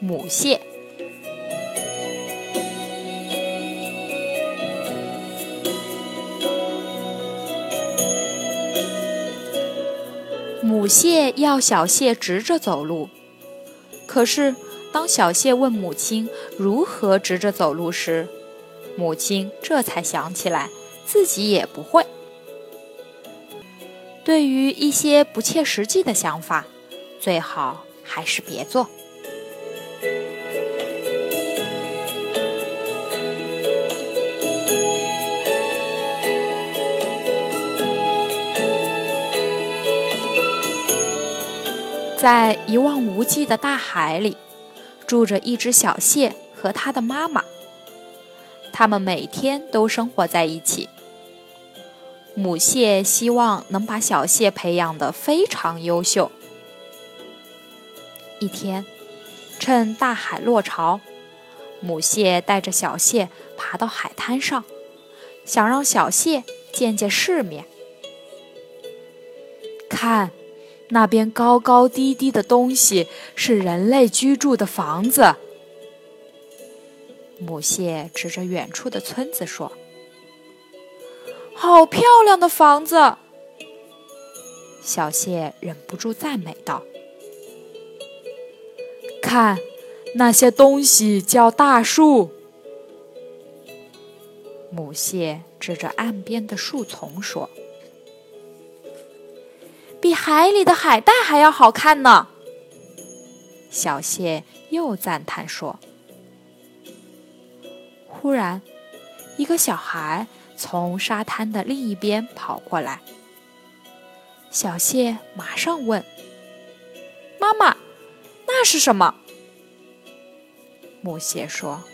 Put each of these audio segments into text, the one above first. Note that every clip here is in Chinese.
母蟹，母蟹要小蟹直着走路。可是，当小蟹问母亲如何直着走路时，母亲这才想起来自己也不会。对于一些不切实际的想法，最好还是别做。在一望无际的大海里，住着一只小蟹和它的妈妈。它们每天都生活在一起。母蟹希望能把小蟹培养得非常优秀。一天，趁大海落潮，母蟹带着小蟹爬到海滩上，想让小蟹见见世面。看。那边高高低低的东西是人类居住的房子。母蟹指着远处的村子说：“好漂亮的房子！”小蟹忍不住赞美道：“看，那些东西叫大树。”母蟹指着岸边的树丛说。比海里的海带还要好看呢，小蟹又赞叹说。忽然，一个小孩从沙滩的另一边跑过来，小蟹马上问：“妈妈，那是什么？”母蟹说：“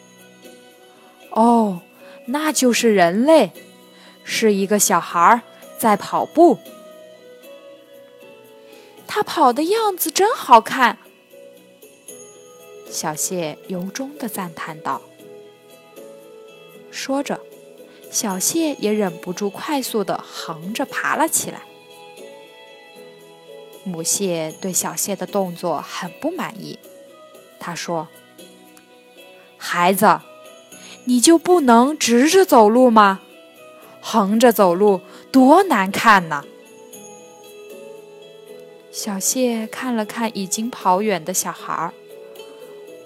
哦，那就是人类，是一个小孩在跑步。”他跑的样子真好看，小谢由衷的赞叹道。说着，小谢也忍不住快速的横着爬了起来。母蟹对小蟹的动作很不满意，他说：“孩子，你就不能直着走路吗？横着走路多难看呢！”小蟹看了看已经跑远的小孩，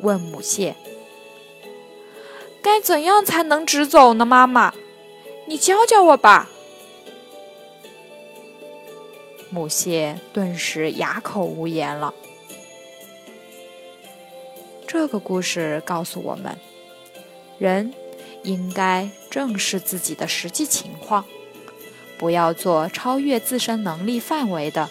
问母蟹：“该怎样才能直走呢？”妈妈，你教教我吧。母蟹顿时哑口无言了。这个故事告诉我们，人应该正视自己的实际情况，不要做超越自身能力范围的。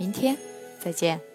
明天再见。